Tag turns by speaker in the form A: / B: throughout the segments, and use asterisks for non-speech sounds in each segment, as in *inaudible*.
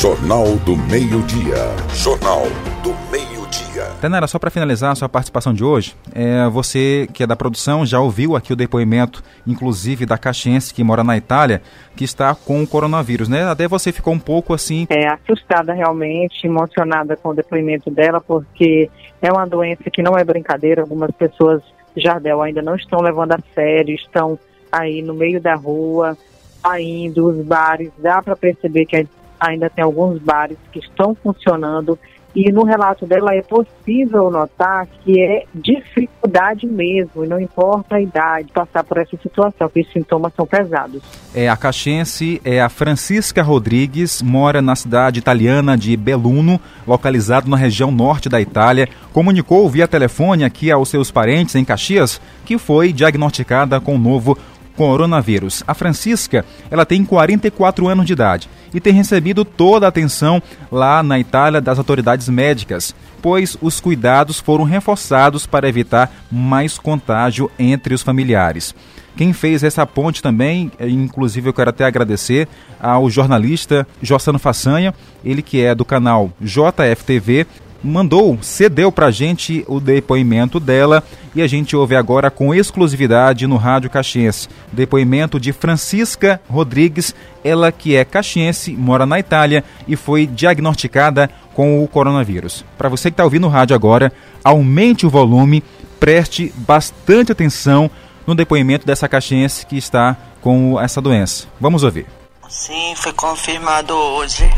A: Jornal do Meio-Dia. Jornal do Meio-Dia.
B: Tenara, só para finalizar a sua participação de hoje, é, você que é da produção já ouviu aqui o depoimento, inclusive da Caxiense, que mora na Itália, que está com o coronavírus, né? Até você ficou um pouco assim.
C: É, assustada realmente, emocionada com o depoimento dela, porque é uma doença que não é brincadeira. Algumas pessoas, Jardel, ainda não estão levando a sério, estão aí no meio da rua, saindo, os bares, dá para perceber que ainda tem alguns bares que estão funcionando e no relato dela é possível notar que é dificuldade mesmo, e não importa a idade, passar por essa situação, que os sintomas são pesados.
B: É a caxense, é a Francisca Rodrigues, mora na cidade italiana de Belluno, localizado na região norte da Itália. Comunicou via telefone aqui aos seus parentes em Caxias que foi diagnosticada com o novo coronavírus. A Francisca, ela tem 44 anos de idade e tem recebido toda a atenção lá na Itália das autoridades médicas, pois os cuidados foram reforçados para evitar mais contágio entre os familiares. Quem fez essa ponte também, inclusive eu quero até agradecer ao jornalista Jossano Façanha, ele que é do canal JFTV, mandou, cedeu para a gente o depoimento dela e a gente ouve agora com exclusividade no Rádio Caxiense. Depoimento de Francisca Rodrigues, ela que é caxiense, mora na Itália e foi diagnosticada com o coronavírus. Para você que está ouvindo o rádio agora, aumente o volume, preste bastante atenção no depoimento dessa caxiense que está com essa doença. Vamos ouvir.
D: Sim, foi confirmado hoje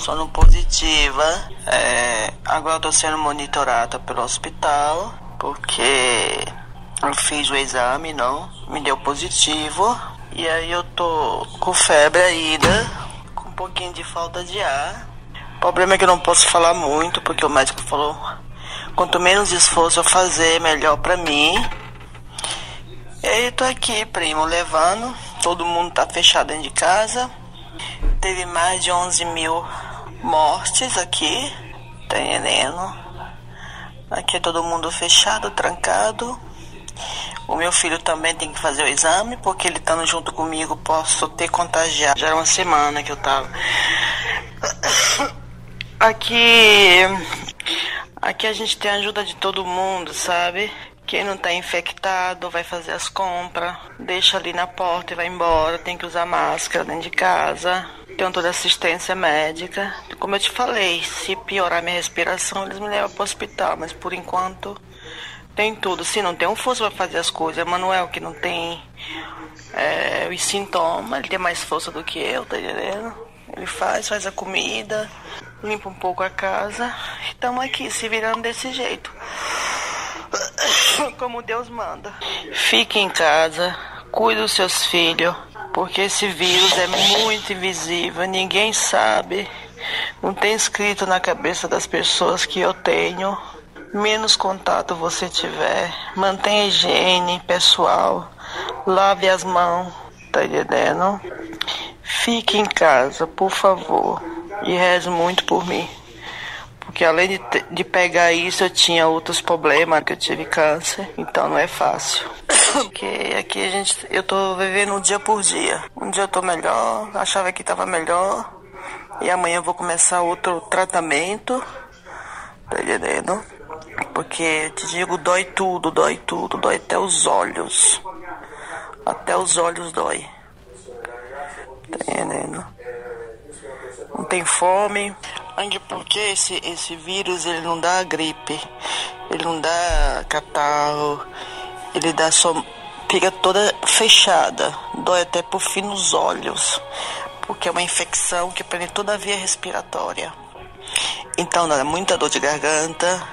D: sono positiva. É, agora tô sendo monitorada pelo hospital, porque eu fiz o exame, não, me deu positivo. E aí eu tô com febre ainda, com um pouquinho de falta de ar. O problema é que eu não posso falar muito, porque o médico falou, quanto menos esforço eu fazer, melhor pra mim. E aí eu tô aqui, primo, levando. Todo mundo tá fechado dentro de casa. Teve mais de 11 mil mortes aqui, tá entendendo? Aqui é todo mundo fechado, trancado. O meu filho também tem que fazer o exame, porque ele estando junto comigo posso ter contagiado. Já era uma semana que eu tava. *coughs* Aqui. Aqui a gente tem a ajuda de todo mundo, sabe? Quem não está infectado vai fazer as compras, deixa ali na porta e vai embora. Tem que usar máscara dentro de casa. Tem toda assistência médica. Como eu te falei, se piorar minha respiração, eles me levam para o hospital. Mas por enquanto tem tudo. Se não tem um força para fazer as coisas, Manuel que não tem é, os sintomas, ele tem mais força do que eu, tá entendendo? Ele faz, faz a comida, limpa um pouco a casa. Estamos aqui se virando desse jeito. *coughs* como Deus manda. Fique em casa, cuide dos seus filhos, porque esse vírus é muito invisível, ninguém sabe. Não tem escrito na cabeça das pessoas que eu tenho. Menos contato você tiver, mantenha a higiene pessoal, lave as mãos, tá entendendo? Fique em casa, por favor, e reze muito por mim. Porque além de, de pegar isso, eu tinha outros problemas, que eu tive câncer, então não é fácil. Porque aqui a gente, eu tô vivendo um dia por dia. Um dia eu tô melhor, achava que tava melhor, e amanhã eu vou começar outro tratamento, tá entendendo? Porque te digo, dói tudo, dói tudo, dói até os olhos. Até os olhos dói. Tá entendendo? Não tem fome, porque esse, esse vírus ele não dá gripe, ele não dá catarro, ele dá só. fica toda fechada, dói até por fim nos olhos, porque é uma infecção que prende toda a via respiratória. Então dá muita dor de garganta,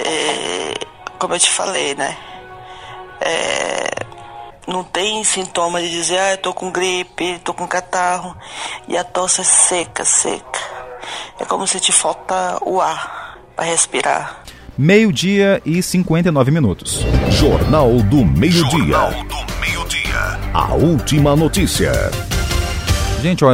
D: é, como eu te falei, né? É, não tem sintoma de dizer, ah, eu tô com gripe, tô com catarro, e a tosse é seca, seca. É como se te falta o ar para respirar.
B: Meio-dia e 59 minutos.
A: Jornal do Meio-Dia. Jornal do Meio-Dia. A última notícia.
B: Gente, ó,